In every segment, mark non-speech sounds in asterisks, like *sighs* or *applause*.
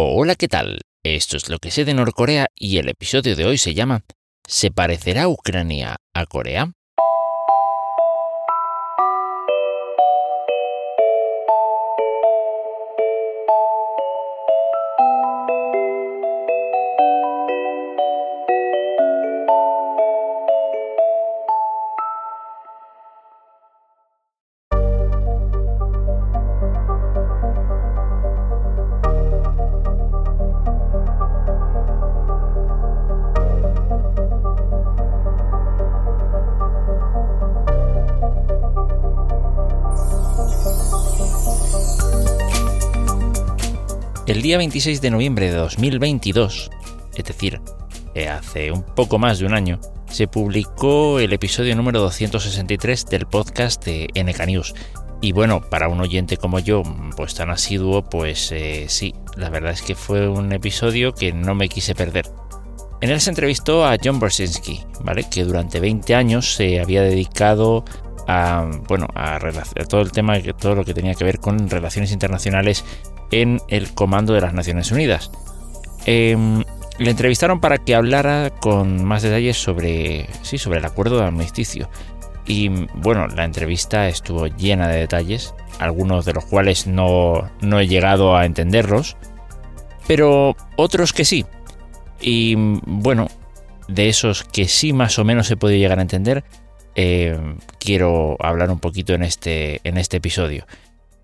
Hola, ¿qué tal? Esto es lo que sé de Norcorea y el episodio de hoy se llama ¿Se parecerá Ucrania a Corea? El día 26 de noviembre de 2022, es decir, eh, hace un poco más de un año, se publicó el episodio número 263 del podcast de NK News. Y bueno, para un oyente como yo, pues tan asiduo, pues eh, sí, la verdad es que fue un episodio que no me quise perder. En él se entrevistó a John Brzezinski, ¿vale? Que durante 20 años se había dedicado a, bueno, a, todo el tema, todo lo que tenía que ver con relaciones internacionales en el comando de las Naciones Unidas. Em, le entrevistaron para que hablara con más detalles sobre, sí, sobre el acuerdo de armisticio. Y bueno, la entrevista estuvo llena de detalles, algunos de los cuales no, no he llegado a entenderlos, pero otros que sí. Y bueno, de esos que sí más o menos se puede llegar a entender, em, quiero hablar un poquito en este, en este episodio.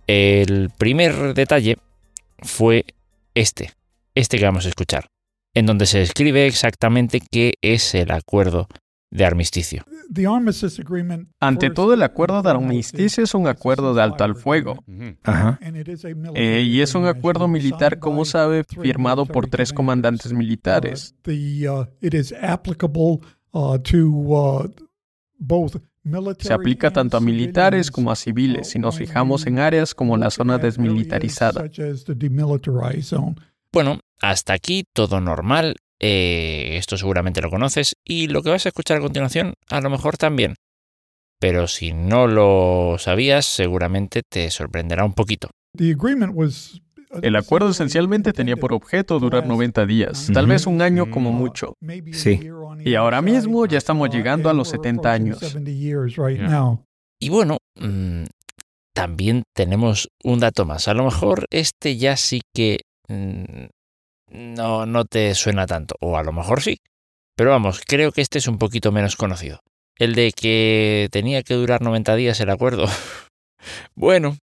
El primer detalle fue este, este que vamos a escuchar, en donde se describe exactamente qué es el acuerdo de armisticio. Ante todo, el acuerdo de armisticio es un acuerdo de alto al fuego. Eh, y es un acuerdo militar, como sabe, firmado por tres comandantes militares. Se aplica tanto a militares como a civiles si nos fijamos en áreas como la zona desmilitarizada. Bueno, hasta aquí todo normal. Eh, esto seguramente lo conoces y lo que vas a escuchar a continuación a lo mejor también. Pero si no lo sabías, seguramente te sorprenderá un poquito. El acuerdo esencialmente tenía por objeto durar 90 días, tal vez un año como mucho. Sí. Y ahora mismo ya estamos llegando a los 70 años. Y bueno, mm, también tenemos un dato más. A lo mejor este ya sí que mm, no, no te suena tanto, o a lo mejor sí. Pero vamos, creo que este es un poquito menos conocido. El de que tenía que durar 90 días el acuerdo. *laughs* bueno,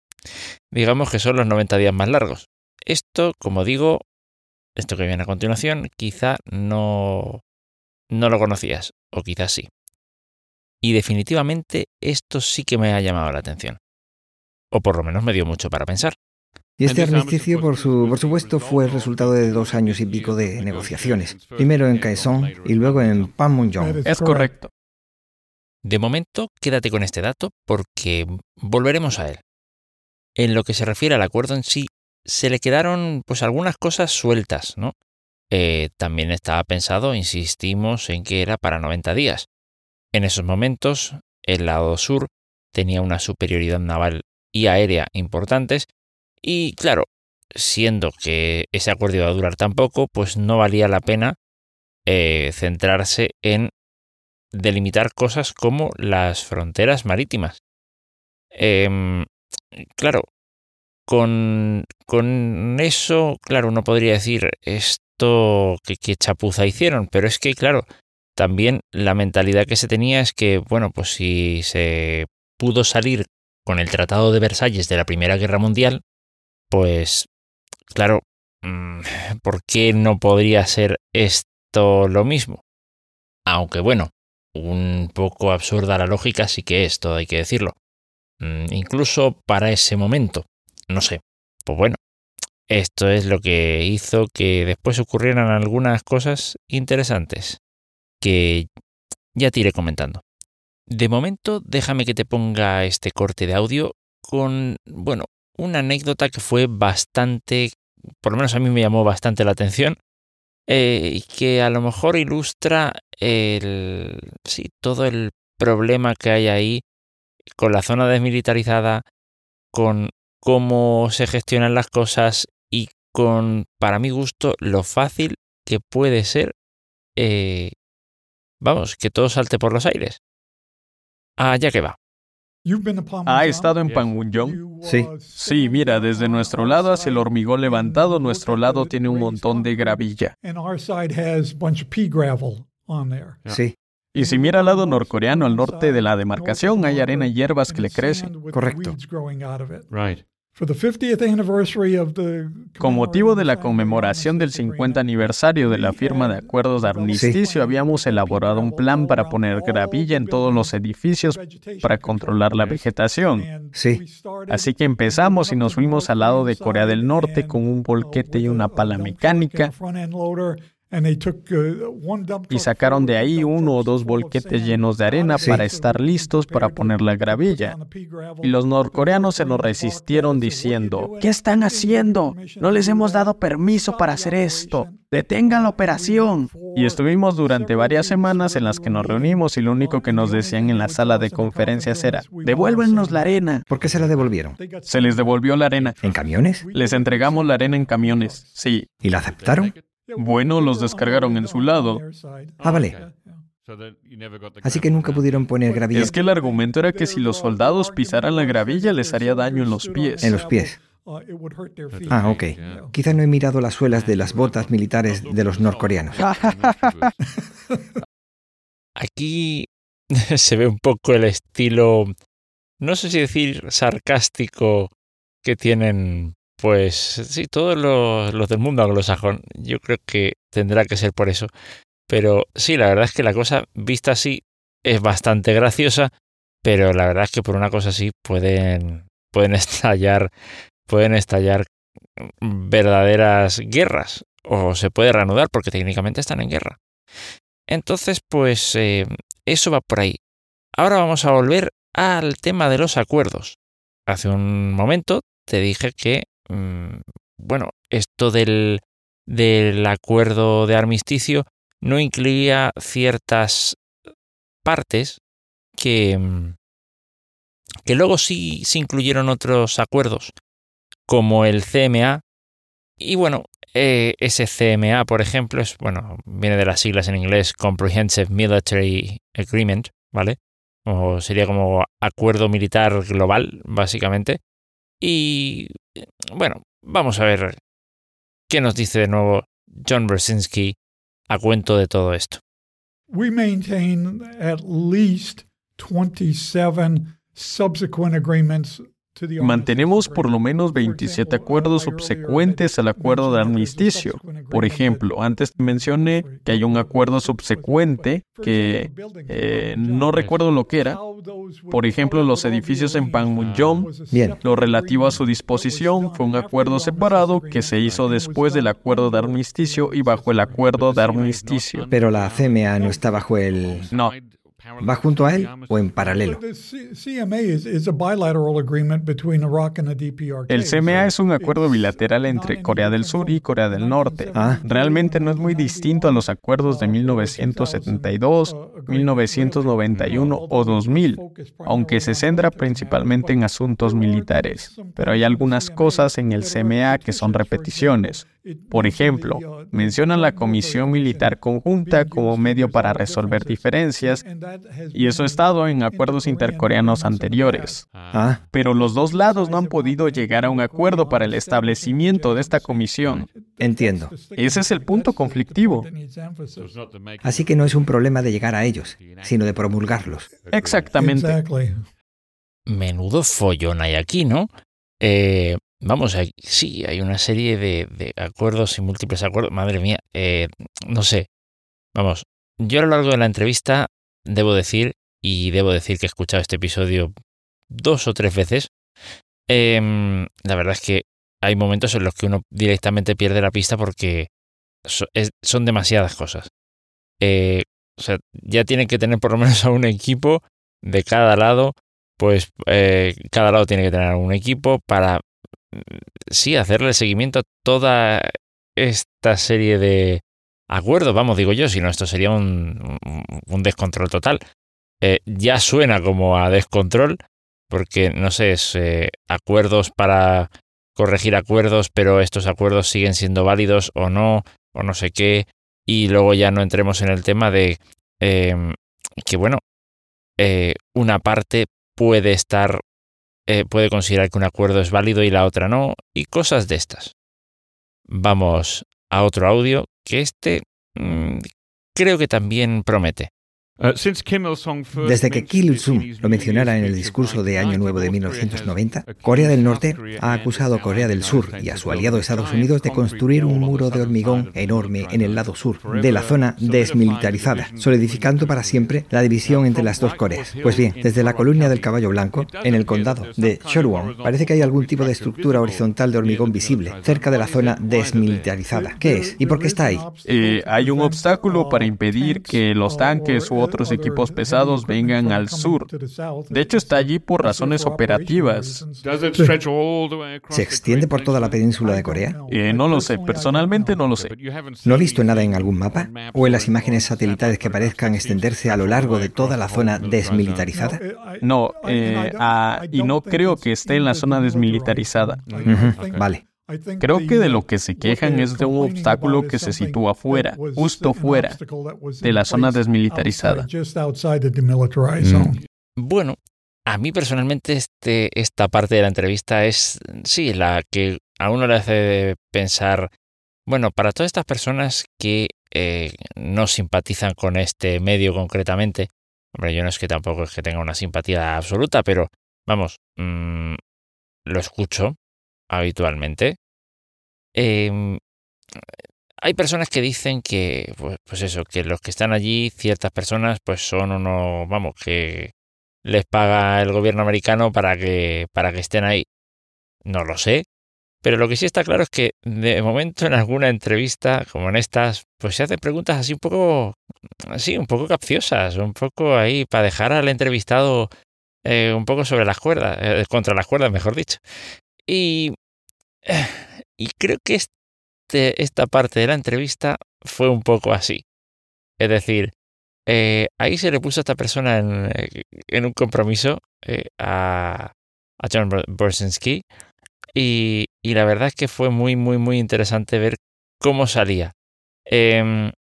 digamos que son los 90 días más largos. Esto, como digo, esto que viene a continuación, quizá no, no lo conocías, o quizás sí. Y definitivamente esto sí que me ha llamado la atención. O por lo menos me dio mucho para pensar. Y este armisticio, por, su, por supuesto, fue el resultado de dos años y pico de negociaciones. Primero en Kaesong y luego en Panmunjom. Es correcto. De momento, quédate con este dato porque volveremos a él. En lo que se refiere al acuerdo en sí, se le quedaron pues algunas cosas sueltas, ¿no? Eh, también estaba pensado, insistimos, en que era para 90 días. En esos momentos, el lado sur tenía una superioridad naval y aérea importantes, y claro, siendo que ese acuerdo iba a durar tan poco, pues no valía la pena eh, centrarse en delimitar cosas como las fronteras marítimas. Em, claro, con, con, eso, claro, uno podría decir, es que, chapuza hicieron, pero es que, claro, también la mentalidad que se tenía es que, bueno, pues si se pudo salir con el Tratado de Versalles de la Primera Guerra Mundial, pues, claro, mm, ¿por qué no podría ser esto lo mismo? Aunque bueno, un poco absurda la lógica sí que es, todo hay que decirlo. Mm, incluso para ese momento. No sé. Pues bueno, esto es lo que hizo que después ocurrieran algunas cosas interesantes que ya te iré comentando. De momento, déjame que te ponga este corte de audio con, bueno, una anécdota que fue bastante, por lo menos a mí me llamó bastante la atención, eh, y que a lo mejor ilustra el, sí, todo el problema que hay ahí con la zona desmilitarizada, con cómo se gestionan las cosas con, para mi gusto, lo fácil que puede ser, eh, vamos, que todo salte por los aires. Allá que va. ¿Ha estado en Panmunjom? Sí. Sí, mira, desde nuestro lado hacia el hormigón levantado, nuestro lado tiene un montón de gravilla. Sí. Y si mira al lado norcoreano, al norte de la demarcación, hay arena y hierbas que le crecen. Correcto. Con motivo de la conmemoración del 50 aniversario de la firma de acuerdos de armisticio, habíamos elaborado un plan para poner gravilla en todos los edificios para controlar la vegetación. Sí. Así que empezamos y nos fuimos al lado de Corea del Norte con un volquete y una pala mecánica y sacaron de ahí uno o dos volquetes llenos de arena para estar listos para poner la gravilla. Y los norcoreanos se nos resistieron diciendo, ¿qué están haciendo? No les hemos dado permiso para hacer esto. Detengan la operación. Y estuvimos durante varias semanas en las que nos reunimos y lo único que nos decían en la sala de conferencias era, devuélvenos la arena. ¿Por qué se la devolvieron? Se les devolvió la arena. ¿En camiones? Les entregamos la arena en camiones, sí. ¿Y la aceptaron? Bueno, los descargaron en su lado. Ah, vale. Así que nunca pudieron poner gravilla. Es que el argumento era que si los soldados pisaran la gravilla les haría daño en los pies. En los pies. Ah, ok. Quizá no he mirado las suelas de las botas militares de los norcoreanos. *laughs* Aquí *laughs* se ve un poco el estilo, no sé si decir sarcástico que tienen pues sí, todos los, del mundo anglosajón. Yo creo que tendrá que ser por eso. Pero sí, la verdad es que la cosa vista así es bastante graciosa, pero la verdad es que por una cosa así pueden, pueden *laughs* estallar, pueden estallar verdaderas guerras o se puede reanudar porque técnicamente están en guerra. Entonces, pues eh, eso va por ahí. Ahora vamos a volver al tema de los acuerdos. Hace un momento te dije que Mm, bueno, esto del, del acuerdo de armisticio no incluía ciertas partes que, mm, que luego sí se incluyeron otros acuerdos, como el CMA. Y bueno, eh, ese CMA, por ejemplo, es, bueno, viene de las siglas en inglés Comprehensive Military Agreement, ¿vale? O sería como acuerdo militar global, básicamente. Y bueno, vamos a ver qué nos dice de nuevo John Brzezinski a cuento de todo esto. We maintain at least 27 subsequent agreements Mantenemos por lo menos 27 acuerdos subsecuentes al acuerdo de armisticio. Por ejemplo, antes mencioné que hay un acuerdo subsecuente que eh, no recuerdo lo que era. Por ejemplo, los edificios en Panmunjom, Bien. lo relativo a su disposición fue un acuerdo separado que se hizo después del acuerdo de armisticio y bajo el acuerdo de armisticio. Pero la CMA no está bajo el... No, ¿Va junto a él o en paralelo? El CMA es un acuerdo bilateral entre Corea del Sur y Corea del Norte. Ah. Realmente no es muy distinto a los acuerdos de 1972, 1991 o 2000, aunque se centra principalmente en asuntos militares. Pero hay algunas cosas en el CMA que son repeticiones. Por ejemplo, mencionan la Comisión Militar Conjunta como medio para resolver diferencias y eso ha estado en acuerdos intercoreanos anteriores. Ah, Pero los dos lados no han podido llegar a un acuerdo para el establecimiento de esta comisión. entiendo. Ese es el punto conflictivo. Así que no es un problema de llegar a ellos, sino de promulgarlos. Exactamente. Menudo follón hay aquí, ¿no? Eh, vamos, hay- sí, hay una serie de, de acuerdos y múltiples acuerdos. Madre mía, eh, no sé. Vamos, yo a lo largo de la entrevista debo decir, y debo decir que he escuchado este episodio dos o tres veces, em, la verdad es que hay momentos en los que uno directamente pierde la pista porque so- es- son demasiadas cosas. Eh, o sea, ya tienen que tener por lo menos a un equipo de cada lado, pues eh, cada lado tiene que tener un equipo para, sí, hacerle seguimiento a toda esta serie de acuerdos, vamos, digo yo, si no, esto sería un, descontrol total. Eh, ya suena como a descontrol, porque, no sé, es eh, acuerdos para corregir acuerdos, pero estos acuerdos siguen siendo válidos o no, o no sé qué, y luego ya no entremos en el tema de em, que, bueno, eh, una parte puede estar, eh, puede considerar que un acuerdo es válido y la otra no, y cosas de estas. Vamos a otro audio que este mm, creo que también promete. Uh, Desde que Kim Il-sung lo mencionara en el discurso de Año Nuevo de 1990, Corea del Norte ha acusado a Corea del Sur y a su aliado Estados Unidos de construir un muro de hormigón enorme en el lado sur de la zona desmilitarizada, solidificando para siempre la división entre las dos Coreas. Pues bien, desde la columna del Caballo Blanco, en el condado de Chorwon, parece que hay algún tipo de estructura horizontal de hormigón visible cerca de la zona desmilitarizada. ¿Qué es? ¿Y por qué está ahí? Eh, hay un obstáculo para impedir que los tanques u otros equipos pesados vengan al sur. De hecho, está allí por razones operativas. ¿Se extiende por toda la península de Corea? Eh, no lo sé, personalmente no lo sé. ¿No ha visto nada en algún mapa? ¿O en las imágenes satelitales que parezcan extenderse a lo largo de toda la zona desmilitarizada? No, eh, ah, y no creo que esté en la zona desmilitarizada. Vale. Creo que de lo que se quejan es de un obstáculo que se sitúa fuera, justo fuera de la zona desmilitarizada. Mm. Bueno, a mí personalmente este, esta parte de la entrevista es, sí, la que a uno le hace pensar, bueno, para todas estas personas que eh, no simpatizan con este medio concretamente, hombre, yo no es que tampoco es que tenga una simpatía absoluta, pero vamos, mm, lo escucho, habitualmente. Em, hay personas que dicen que, pues, pues, eso, que los que están allí, ciertas personas, pues son unos, vamos, que les paga el gobierno americano para que, para que estén ahí. No lo sé. Pero lo que sí está claro es que de momento en alguna entrevista, como en estas, pues se hacen preguntas así un poco, así, un poco capciosas, un poco ahí para dejar al entrevistado eh, un poco sobre las cuerdas, eh, contra las cuerdas, mejor dicho. Y, *sighs* y creo que este, esta parte de la entrevista fue un poco así. Es decir, eh, ahí se le puso a esta persona en, eh, un compromiso eh, a, a, John Borsinski y, y, la verdad es que fue muy, muy, muy interesante ver cómo salía. Em,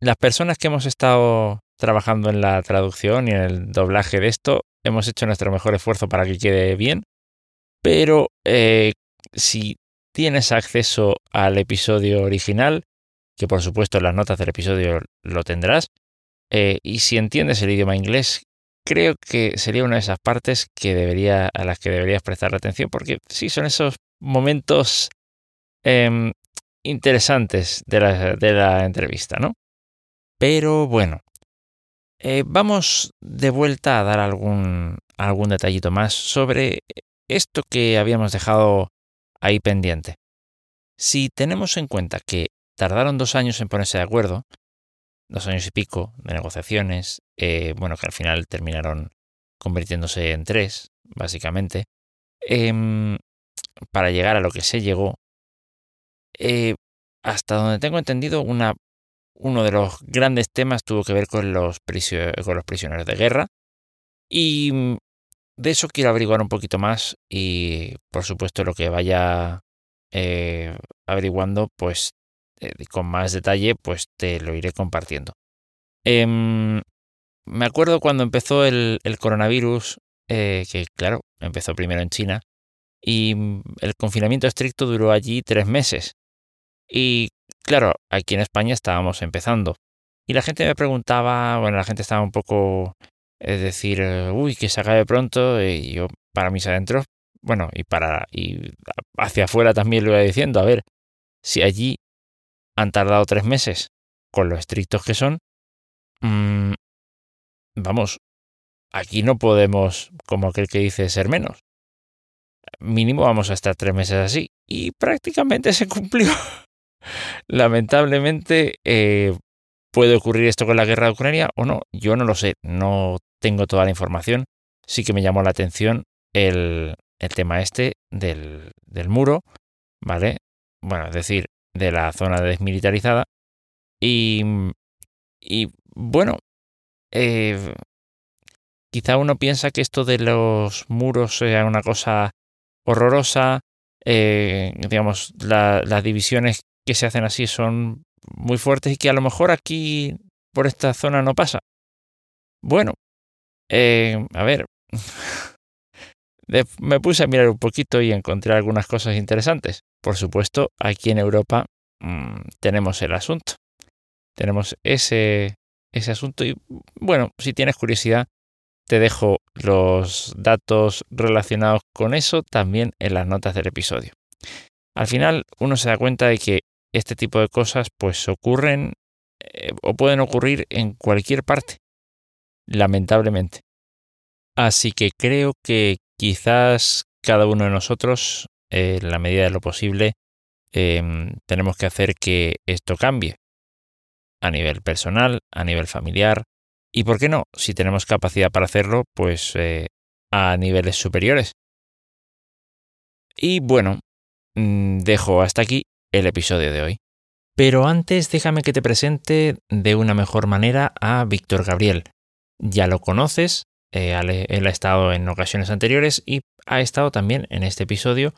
las personas que hemos estado trabajando en la traducción y en el doblaje de esto, hemos hecho nuestro mejor esfuerzo para que quede bien pero eh, si tienes acceso al episodio original, que por supuesto las notas del episodio lo tendrás, eh, y si entiendes el idioma inglés, creo que sería una de esas partes que debería, a las que deberías prestar atención, porque sí son esos momentos em, interesantes de la, entrevista, ¿no? Pero bueno, eh, vamos de vuelta a dar algún, algún detallito más sobre esto que habíamos dejado ahí pendiente. Si tenemos en cuenta que tardaron dos años en ponerse de acuerdo, dos años y pico de negociaciones, eh, bueno, que al final terminaron convirtiéndose en tres, básicamente, em, para llegar a lo que se llegó, eh, hasta donde tengo entendido, una, uno de los grandes temas tuvo que ver con los, con los prisioneros de guerra, y de eso quiero averiguar un poquito más y por supuesto lo que vaya eh, averiguando pues eh, con más detalle pues te lo iré compartiendo. Em, me acuerdo cuando empezó el, coronavirus, eh, que claro, empezó primero en China, y el confinamiento estricto duró allí tres meses. Y claro, aquí en España estábamos empezando. Y la gente me preguntaba, bueno, la gente estaba un poco es decir, eh, uy, que se acabe pronto, y yo para mis adentros, bueno, y para y hacia afuera también lo iba diciendo, a ver, si allí han tardado tres meses con lo estrictos que son, mm, vamos, aquí no podemos, como aquel que dice, ser menos. Mínimo vamos a estar tres meses así. Y prácticamente se cumplió. *laughs* Lamentablemente, eh, ¿Puede ocurrir esto con la guerra de Ucrania o no? Yo no lo sé, no tengo toda la información. Sí que me llamó la atención el, tema este del, muro, ¿vale? Bueno, es decir, de la zona desmilitarizada. Y, y bueno, eh, quizá uno piensa que esto de los muros sea una cosa horrorosa, eh, digamos, las divisiones que se hacen así son muy fuertes y que a lo mejor aquí por esta zona no pasa. Bueno, eh, a ver, *laughs* me puse a mirar un poquito y encontré algunas cosas interesantes. Por supuesto, aquí en Europa mm, tenemos el asunto. Tenemos ese, ese asunto y bueno, si tienes curiosidad, te dejo los datos relacionados con eso también en las notas del episodio. Al final uno se da cuenta de que este tipo de cosas pues ocurren eh, o pueden ocurrir en cualquier parte, lamentablemente. Así que creo que quizás cada uno de nosotros, en la medida de lo posible, em, tenemos que hacer que esto cambie a nivel personal, a nivel familiar, y por qué no, si tenemos capacidad para hacerlo, pues eh, a niveles superiores. Y bueno, mm, dejo hasta aquí el episodio de hoy. Pero antes déjame que te presente de una mejor manera a Víctor Gabriel. Ya lo conoces, eh, él ha estado en ocasiones anteriores y ha estado también en este episodio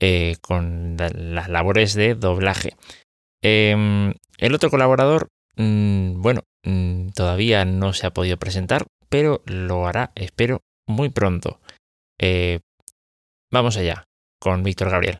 eh, con las labores de doblaje. Em, el otro colaborador, mm, bueno, Mm, todavía no se ha podido presentar, pero lo hará, espero, muy pronto. Eh, vamos allá con Víctor Gabriel.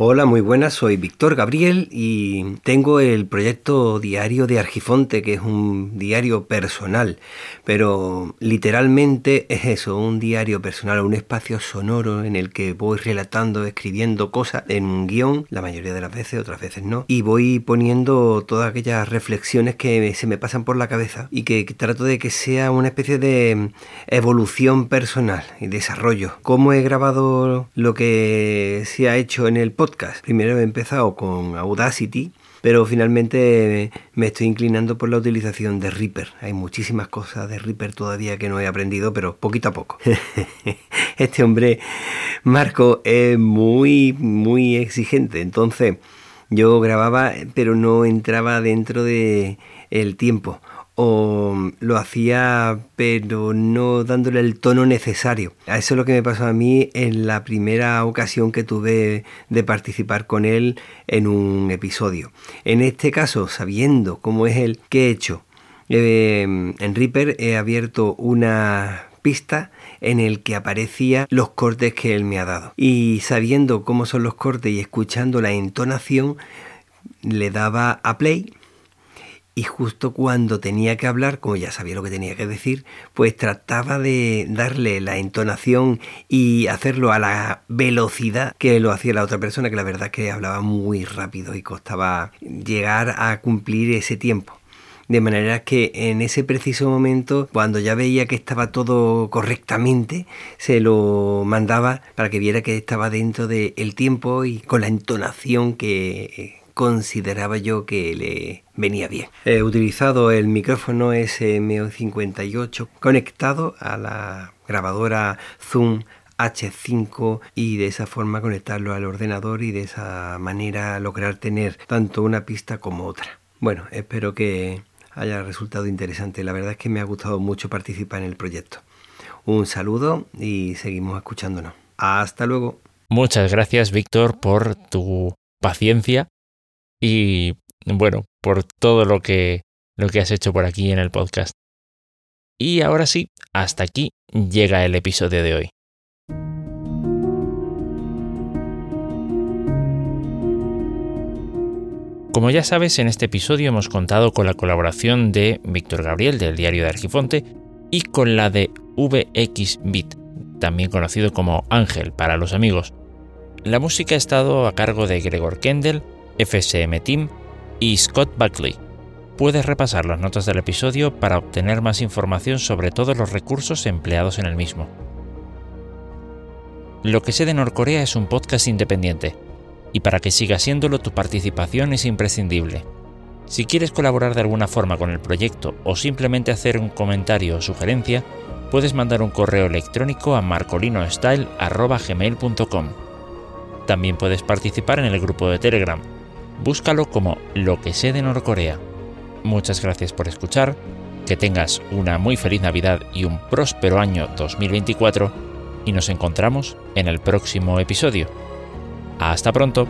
Hola, muy buenas, soy Víctor Gabriel y tengo el proyecto Diario de Argifonte, que es un diario personal, pero literalmente es eso, un diario personal, un espacio sonoro en el que voy relatando, escribiendo cosas en un guion, la mayoría de las veces, otras veces no, y voy poniendo todas aquellas reflexiones que se me pasan por la cabeza y que, trato de que sea una especie de evolución personal y desarrollo. ¿Cómo he grabado lo que se ha hecho en el podcast? Primero he empezado con Audacity, pero finalmente me estoy inclinando por la utilización de Reaper. Hay muchísimas cosas de Reaper todavía que no he aprendido, pero poquito a poco. *laughs* este hombre, Marco, es muy, muy exigente. Entonces, yo grababa, pero no entraba dentro de el tiempo o lo hacía pero no dándole el tono necesario. A eso es lo que me pasó a mí en la primera ocasión que tuve de participar con él en un episodio. En este caso, sabiendo cómo es él, ¿qué he hecho? Eh, en Reaper he abierto una pista en el que aparecía los cortes que él me ha dado. Y sabiendo cómo son los cortes y escuchando la entonación, le daba a play y justo cuando tenía que hablar, como ya sabía lo que tenía que decir, pues trataba de darle la entonación y hacerlo a la velocidad que lo hacía la otra persona, que la verdad es que hablaba muy rápido y costaba llegar a cumplir ese tiempo. De manera que en ese preciso momento, cuando ya veía que estaba todo correctamente, se lo mandaba para que viera que estaba dentro del tiempo y con la entonación que consideraba yo que le venía bien. He utilizado el micrófono SM58 conectado a la grabadora Zoom H5 y de esa forma conectarlo al ordenador y de esa manera lograr tener tanto una pista como otra. Bueno, espero que haya resultado interesante. La verdad es que me ha gustado mucho participar en el proyecto. Un saludo y seguimos escuchándonos. Hasta luego. Muchas gracias, Víctor, por tu paciencia y bueno, por todo lo que, lo que has hecho por aquí en el podcast. Y ahora sí, hasta aquí llega el episodio de hoy. Como ya sabes, en este episodio hemos contado con la colaboración de Víctor Gabriel del diario de Argifonte y con la de VXBit, también conocido como Ángel para los amigos. La música ha estado a cargo de Gregor Kendall FSM Team y Scott Buckley. Puedes repasar las notas del episodio para obtener más información sobre todos los recursos empleados en el mismo. Lo que sé de Norcorea es un podcast independiente, y para que siga siéndolo tu participación es imprescindible. Si quieres colaborar de alguna forma con el proyecto o simplemente hacer un comentario o sugerencia, puedes mandar un correo electrónico a marcolinostyle.gmail.com. También puedes participar en el grupo de Telegram, búscalo como Lo que sé de Norcorea. Muchas gracias por escuchar, que tengas una muy feliz Navidad y un próspero año 2024 y nos encontramos en el próximo episodio. Hasta pronto.